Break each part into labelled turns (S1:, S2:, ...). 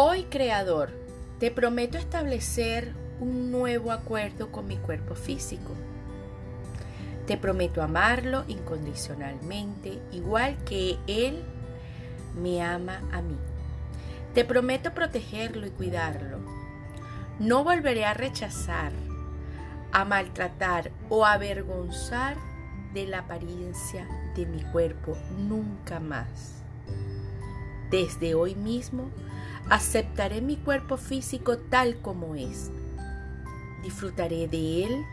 S1: Hoy, Creador, te prometo establecer un nuevo acuerdo con mi cuerpo físico. Te prometo amarlo incondicionalmente, igual que Él me ama a mí. Te prometo protegerlo y cuidarlo. No volveré a rechazar, a maltratar o avergonzar de la apariencia de mi cuerpo nunca más. Desde hoy mismo aceptaré mi cuerpo físico tal como es. Disfrutaré de él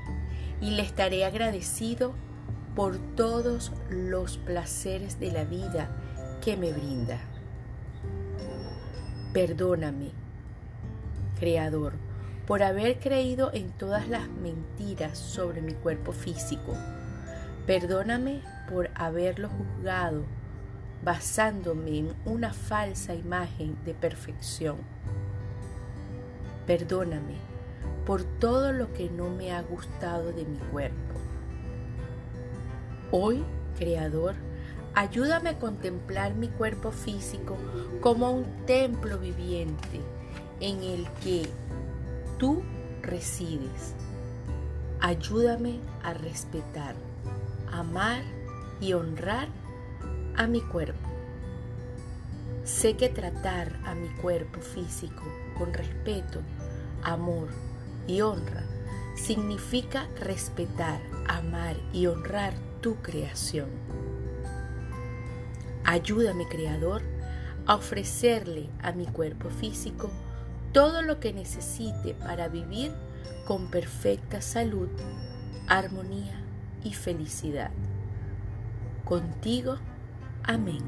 S1: y le estaré agradecido por todos los placeres de la vida que me brinda. Perdóname, Creador, por haber creído en todas las mentiras sobre mi cuerpo físico. Perdóname por haberlo juzgado basándome en una falsa imagen de perfección. Perdóname por todo lo que no me ha gustado de mi cuerpo. Hoy, Creador, ayúdame a contemplar mi cuerpo físico como un templo viviente en el que tú resides. Ayúdame a respetar, amar y honrar a mi cuerpo. Sé que tratar a mi cuerpo físico con respeto, amor y honra significa respetar, amar y honrar tu creación. Ayúdame, Creador, a ofrecerle a mi cuerpo físico todo lo que necesite para vivir con perfecta salud, armonía y felicidad. Contigo Amém.